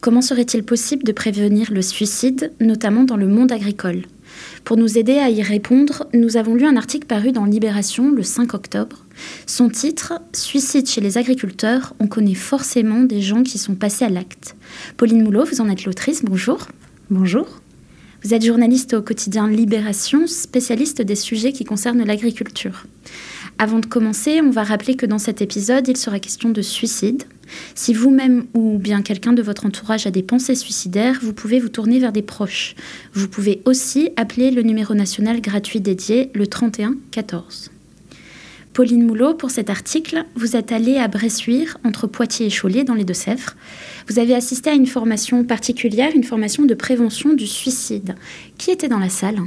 Comment serait-il possible de prévenir le suicide, notamment dans le monde agricole? Pour nous aider à y répondre, nous avons lu un article paru dans Libération le 5 octobre. Son titre Suicide chez les agriculteurs, on connaît forcément des gens qui sont passés à l'acte. Pauline Moulot, vous en êtes l'autrice, bonjour. Bonjour. Vous êtes journaliste au quotidien Libération, spécialiste des sujets qui concernent l'agriculture. Avant de commencer, on va rappeler que dans cet épisode, il sera question de suicide. Si vous-même ou bien quelqu'un de votre entourage a des pensées suicidaires, vous pouvez vous tourner vers des proches. Vous pouvez aussi appeler le numéro national gratuit dédié, le 31 14. Pauline Moulot, pour cet article, vous êtes allée à Bressuire, entre Poitiers et Cholet, dans les Deux-Sèvres. Vous avez assisté à une formation particulière, une formation de prévention du suicide. Qui était dans la salle?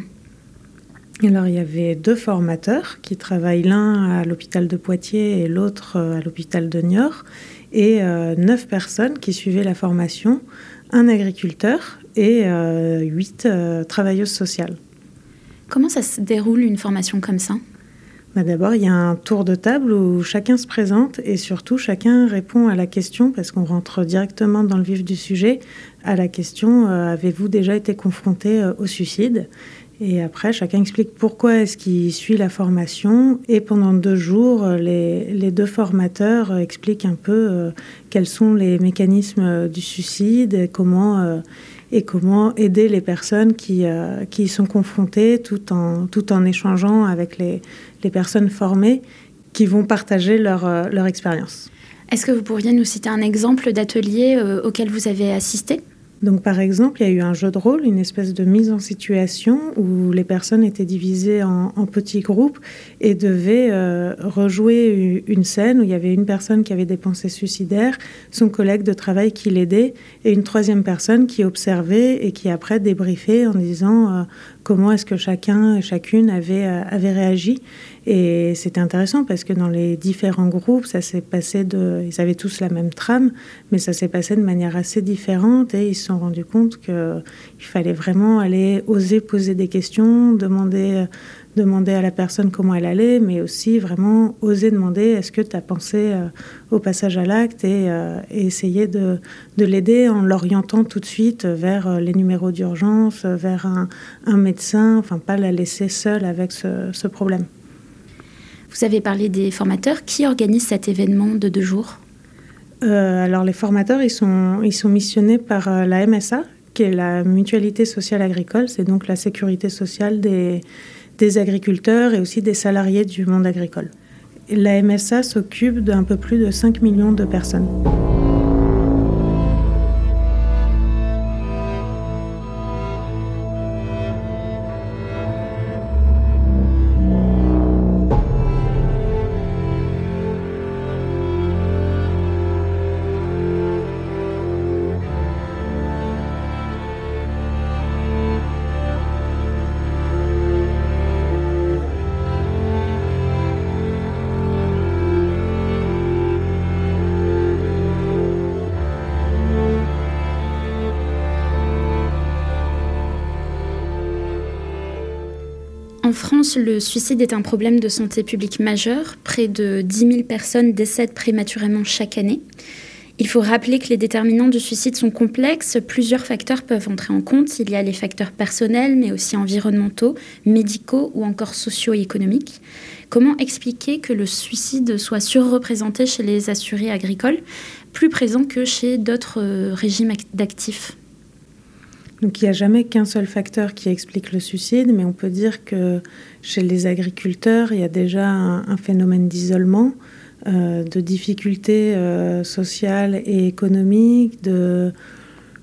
Alors, il y avait deux formateurs qui travaillent l'un à l'hôpital de Poitiers et l'autre euh, à l'hôpital de Niort, et euh, neuf personnes qui suivaient la formation, un agriculteur et euh, huit travailleuses sociales. Comment ça se déroule une formation comme ça? Bah D'abord, il y a un tour de table où chacun se présente et surtout chacun répond à la question, parce qu'on rentre directement dans le vif du sujet, à la question avez-vous déjà été confronté au suicide? Et après, chacun explique pourquoi est-ce qu'il suit la formation. Et pendant deux jours, les, les deux formateurs expliquent un peu euh, quels sont les mécanismes du suicide et comment, euh, et comment aider les personnes qui, euh, qui y sont confrontées tout en, tout en échangeant avec les, les personnes formées qui vont partager leur, leur expérience. Est-ce que vous pourriez nous citer un exemple d'atelier auquel vous avez assisté? Donc par exemple, il y a eu un jeu de rôle, une espèce de mise en situation où les personnes étaient divisées en, petits groupes et devaient euh, rejouer une scène où il y avait une personne qui avait des pensées suicidaires, son collègue de travail qui l'aidait et une troisième personne qui observait et qui après débriefait en disant euh, comment est-ce que chacun et chacune avait, euh, avait réagi. Et c'était intéressant parce que dans les différents groupes, ça s'est passé de. Ils avaient tous la même trame, mais ça s'est passé de manière assez différente et ils se sont rendus compte qu'il fallait vraiment aller oser poser des questions, demander, demander à la personne comment elle allait, mais aussi vraiment oser demander est-ce que tu as pensé euh, au passage à l'acte et, euh, essayer de, de l'aider en l'orientant tout de suite vers euh, les numéros d'urgence, vers un, un, médecin, enfin pas la laisser seule avec ce, ce problème. Vous avez parlé des formateurs. Qui organise cet événement de deux jours? Euh, Alors les formateurs, ils sont, ils sont missionnés par euh, la MSA, qui est la Mutualité sociale agricole. C'est donc la sécurité sociale des, des agriculteurs et aussi des salariés du monde agricole. la MSA s'occupe d'un peu plus de 5 millions de personnes. En France, le suicide est un problème de santé publique majeur. Près de 10 000 personnes décèdent prématurément chaque année. Il faut rappeler que les déterminants du suicide sont complexes. Plusieurs facteurs peuvent entrer en compte. Il y a les facteurs personnels, mais aussi environnementaux, médicaux ou encore socio-économiques. Comment expliquer que le suicide soit surreprésenté chez les assurés agricoles, plus présent que chez d'autres euh, régimes d'actifs? Donc il n'y a jamais qu'un seul facteur qui explique le suicide, mais on peut dire que chez les agriculteurs, il y a déjà un, phénomène d'isolement, euh, de difficultés euh, sociales et économiques, de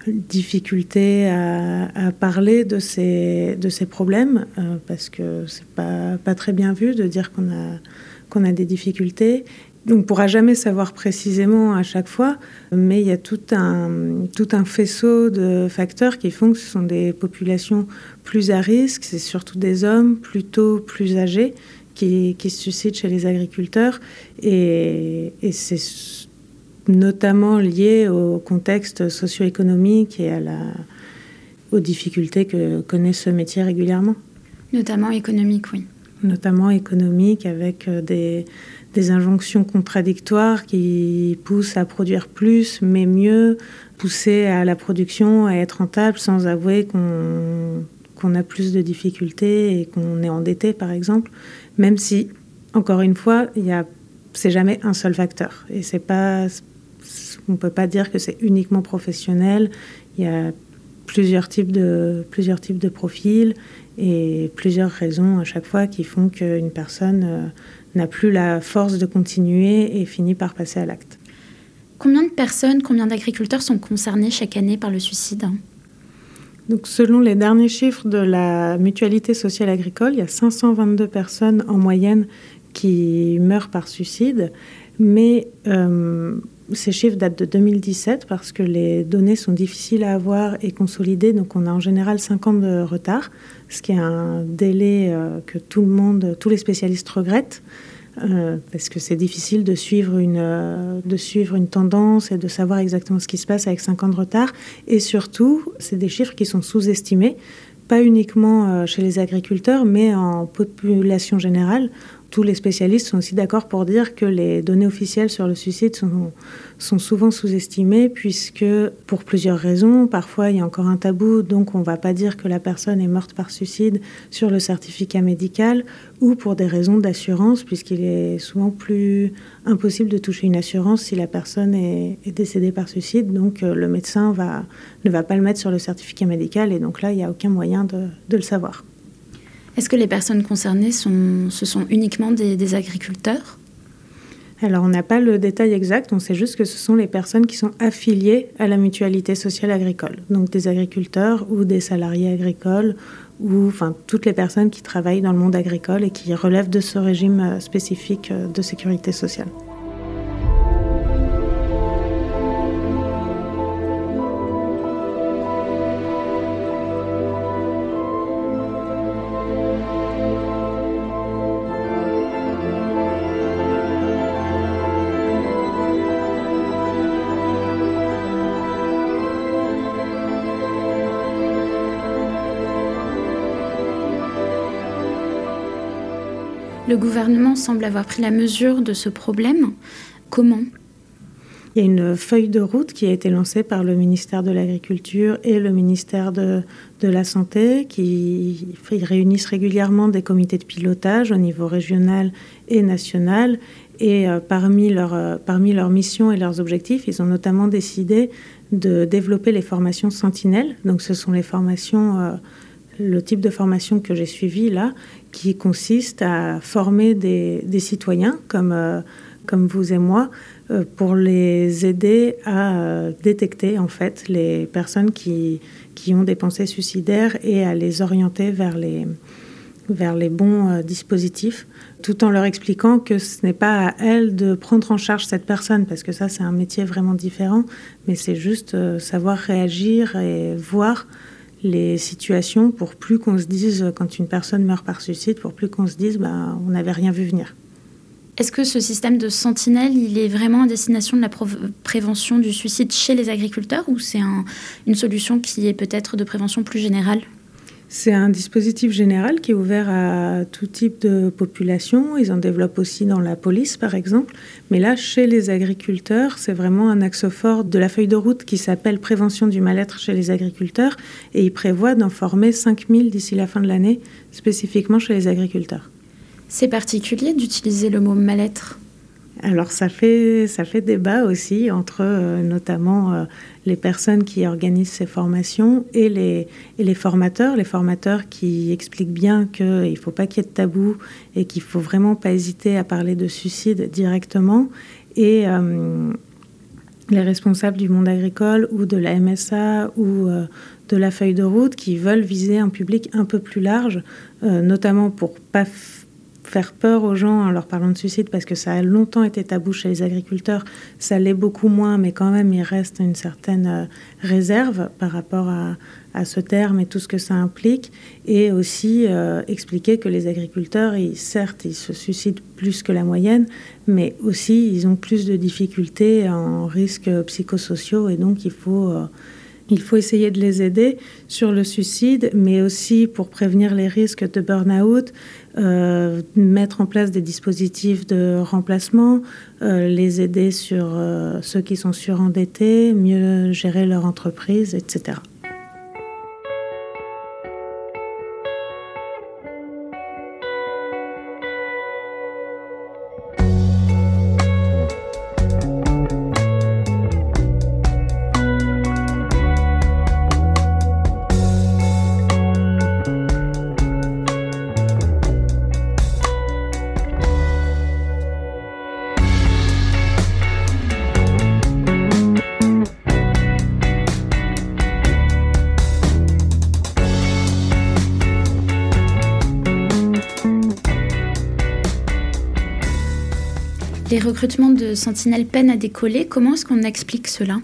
difficultés à, parler de ces, de ces problèmes, euh, parce que c'est pas, pas très bien vu de dire qu'on a, qu'on a des difficultés. On ne pourra jamais savoir précisément à chaque fois, mais il y a tout un, tout un faisceau de facteurs qui font que ce sont des populations plus à risque, c'est surtout des hommes plutôt plus âgés qui, qui se suscitent chez les agriculteurs, et, et c'est notamment lié au contexte socio-économique et à la, aux difficultés que connaît ce métier régulièrement. Notamment économique, oui. Notamment économique, avec euh, des des injonctions contradictoires qui poussent à produire plus mais mieux, pousser à la production, à être rentable sans avouer qu'on a plus de difficultés et qu'on est endetté par exemple, même si, encore une fois, il c'est jamais un seul facteur. Et c'est pas on peut pas dire que c'est uniquement professionnel. Il y a plusieurs types de plusieurs types de profils et plusieurs raisons à chaque fois qui font qu'une personne euh, n'a plus la force de continuer et finit par passer à l'acte. Combien de personnes, combien d'agriculteurs sont concernés chaque année par le suicide? Donc, selon les derniers chiffres de la mutualité sociale agricole, il y a 522 personnes en moyenne qui meurent par suicide, mais euh, ces chiffres datent de 2017 parce que les données sont difficiles à avoir et consolider, donc on a en général 5 ans de retard, ce qui est un délai euh, que tout le monde, tous les spécialistes regrettent. Euh, parce que c'est difficile de suivre, une, euh, de suivre une tendance et de savoir exactement ce qui se passe avec 5 ans de retard. Et surtout, c'est des chiffres qui sont sous-estimés, pas uniquement chez les agriculteurs, mais en population générale tous les spécialistes sont aussi d'accord pour dire que les données officielles sur le suicide sont, souvent sous-estimées, puisque pour plusieurs raisons, parfois il y a encore un tabou, donc on ne va pas dire que la personne est morte par suicide sur le certificat médical, ou pour des raisons d'assurance, puisqu'il est souvent plus impossible de toucher une assurance si la personne est, décédée par suicide, donc euh, le médecin ne va pas le mettre sur le certificat médical, et donc là, il n'y a aucun moyen de le savoir. Est-ce que les personnes concernées, sont, ce sont uniquement des, agriculteurs? Alors, on n'a pas le détail exact, on sait juste que ce sont les personnes qui sont affiliées à la mutualité sociale agricole, donc des agriculteurs ou des salariés agricoles, ou enfin toutes les personnes qui travaillent dans le monde agricole et qui relèvent de ce régime euh, spécifique euh, de sécurité sociale. Le gouvernement semble avoir pris la mesure de ce problème. Comment? Il y a une feuille de route qui a été lancée par le ministère de l'Agriculture et le ministère de, la Santé qui réunissent régulièrement des comités de pilotage au niveau régional et national. Et euh, parmi, euh, parmi leurs missions et leurs objectifs, ils ont notamment décidé de développer les formations sentinelles. Donc ce sont les formations... Euh, le type de formation que j'ai suivi là, qui consiste à former des, citoyens comme, euh, comme vous et moi euh, pour les aider à euh, détecter en fait les personnes qui, qui ont des pensées suicidaires et à les orienter vers les, vers les bons dispositifs, tout en leur expliquant que ce n'est pas à elles de prendre en charge cette personne, parce que ça c'est un métier vraiment différent, mais c'est juste savoir réagir et voir les situations pour plus qu'on se dise, quand une personne meurt par suicide, pour plus qu'on se dise, bah, on n'avait rien vu venir. Est-ce que ce système de sentinelle, il est vraiment à destination de la prévention du suicide chez les agriculteurs ou c'est une solution qui est peut-être de prévention plus générale? C'est un dispositif général qui est ouvert à tout type de population. Ils en développent aussi dans la police, par exemple. Mais là, chez les agriculteurs, c'est vraiment un axe fort de la feuille de route qui s'appelle Prévention du mal-être chez les agriculteurs. Et il prévoit d'en former 5000 d'ici la fin de l'année, spécifiquement chez les agriculteurs. C'est particulier d'utiliser le mot mal-être? Alors ça fait, ça fait débat aussi entre euh, notamment euh, les personnes qui organisent ces formations et les, et les formateurs, les formateurs qui expliquent bien qu'il ne faut pas qu'il y ait de tabou et qu'il faut vraiment pas hésiter à parler de suicide directement. Et euh, les responsables du monde agricole ou de la MSA ou de la feuille de route qui veulent viser un public un peu plus large, notamment pour pas faire peur aux gens en leur parlant de suicide parce que ça a longtemps été tabou chez les agriculteurs. Ça l'est beaucoup moins, mais quand même, il reste une certaine euh, réserve par rapport à, ce terme et tout ce que ça implique. Et aussi euh, expliquer que les agriculteurs, ils, certes, ils se suicident plus que la moyenne, mais aussi ils ont plus de difficultés en risques psychosociaux et donc il faut. Euh, il faut essayer de les aider sur le suicide, mais aussi pour prévenir les risques de burn-out, euh, mettre en place des dispositifs de remplacement, euh, les aider sur euh, ceux qui sont surendettés, mieux gérer leur entreprise, etc. Les recrutements de sentinelles peinent à décoller. Comment est-ce qu'on explique cela?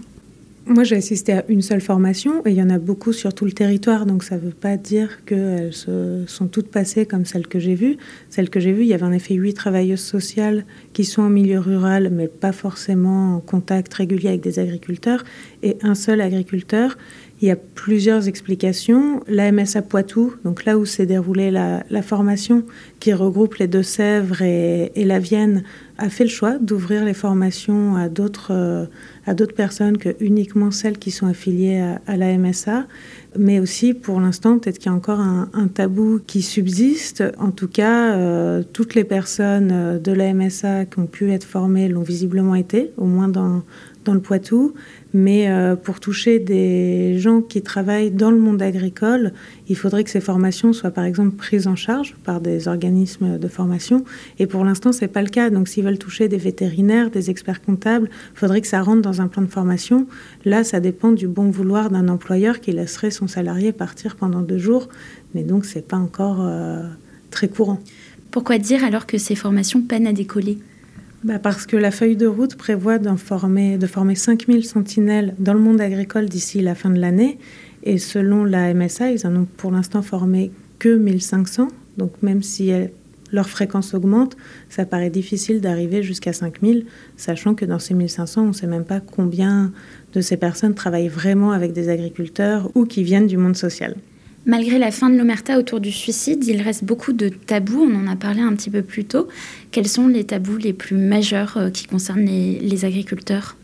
Moi, j'ai assisté à une seule formation et il y en a beaucoup sur tout le territoire, donc ça ne veut pas dire qu'elles se sont toutes passées comme celles que j'ai vues. Celles que j'ai vues, il y avait en effet huit travailleuses sociales qui sont en milieu rural, mais pas forcément en contact régulier avec des agriculteurs, et un seul agriculteur. Il y a plusieurs explications. La MSA Poitou, donc là où s'est déroulée la, formation, qui regroupe les Deux-Sèvres et, la Vienne, a fait le choix d'ouvrir les formations à d'autres euh, à personnes que uniquement celles qui sont affiliées à, la MSA, mais aussi pour l'instant peut-être qu'il y a encore un, tabou qui subsiste. En tout cas, euh, toutes les personnes euh, de la MSA qui ont pu être formées l'ont visiblement été, au moins dans, dans le Poitou. Mais euh, pour toucher des gens qui travaillent dans le monde agricole, il faudrait que ces formations soient par exemple prises en charge par des organismes de formation. Et pour l'instant, ce n'est pas le cas. Donc s'ils veulent toucher des vétérinaires, des experts comptables, il faudrait que ça rentre dans un plan de formation. Là, ça dépend du bon vouloir d'un employeur qui laisserait son salarié partir pendant deux jours. Mais donc, ce n'est pas encore euh, très courant. Pourquoi dire alors que ces formations peinent à décoller? Bah Parce que la feuille de route prévoit de former 5000 sentinelles dans le monde agricole d'ici la fin de l'année. Et selon la MSA, ils en ont pour l'instant formé que 1500. Donc même si leur fréquence augmente, ça paraît difficile d'arriver jusqu'à 5000, sachant que dans ces 1500, on ne sait même pas combien de ces personnes travaillent vraiment avec des agriculteurs ou qui viennent du monde social. Malgré la fin de l'omerta autour du suicide, il reste beaucoup de tabous, on en a parlé un petit peu plus tôt. Quels sont les tabous les plus majeurs euh, qui concernent les, agriculteurs?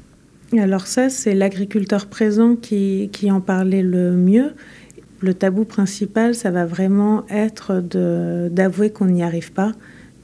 Alors ça, c'est l'agriculteur présent qui, qui en parlait le mieux. Le tabou principal, ça va vraiment être d'avouer qu'on n'y arrive pas,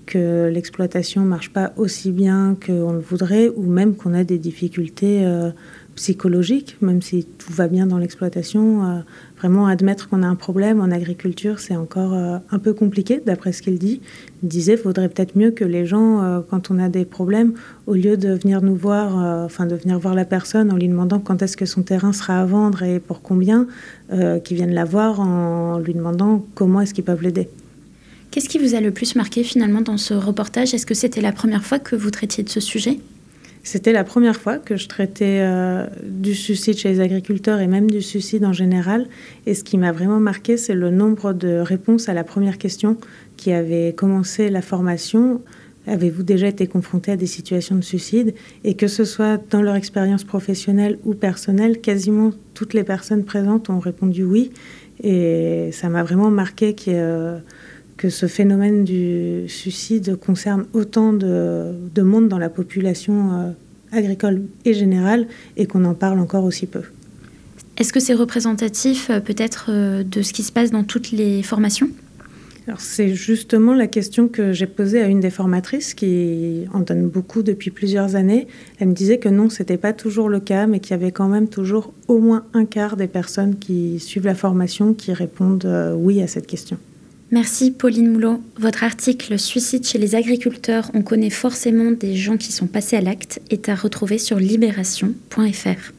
que l'exploitation ne marche pas aussi bien qu'on le voudrait, ou même qu'on a des difficultés euh, psychologique, même si tout va bien dans l'exploitation. Euh, vraiment admettre qu'on a un problème en agriculture, c'est encore euh, un peu compliqué, d'après ce qu'il dit. Il disait, faudrait peut-être mieux que les gens, euh, quand on a des problèmes, au lieu de venir nous voir, enfin de venir voir la personne en lui demandant quand est-ce que son terrain sera à vendre et pour combien, qu'ils viennent la voir en lui demandant comment est-ce qu'ils peuvent l'aider. Qu'est-ce qui vous a le plus marqué finalement dans ce reportage? Est-ce que c'était la première fois que vous traitiez de ce sujet? C'était la première fois que je traitais euh, du suicide chez les agriculteurs et même du suicide en général. Et ce qui m'a vraiment marqué, c'est le nombre de réponses à la première question qui avait commencé la formation. Avez-vous déjà été confronté à des situations de suicide? Et que ce soit dans leur expérience professionnelle ou personnelle, quasiment toutes les personnes présentes ont répondu oui. Et ça m'a vraiment marqué qu'il que ce phénomène du suicide concerne autant de, monde dans la population euh, agricole et générale et qu'on en parle encore aussi peu. Est-ce que c'est représentatif euh, peut-être euh, de ce qui se passe dans toutes les formations? C'est justement la question que j'ai posée à une des formatrices qui en donne beaucoup depuis plusieurs années. Elle me disait que non, c'était pas toujours le cas, mais qu'il y avait quand même toujours au moins un quart des personnes qui suivent la formation qui répondent oui à cette question. Merci Pauline Moulot. Votre article Suicide chez les agriculteurs, on connaît forcément des gens qui sont passés à l'acte est à retrouver sur libération.fr.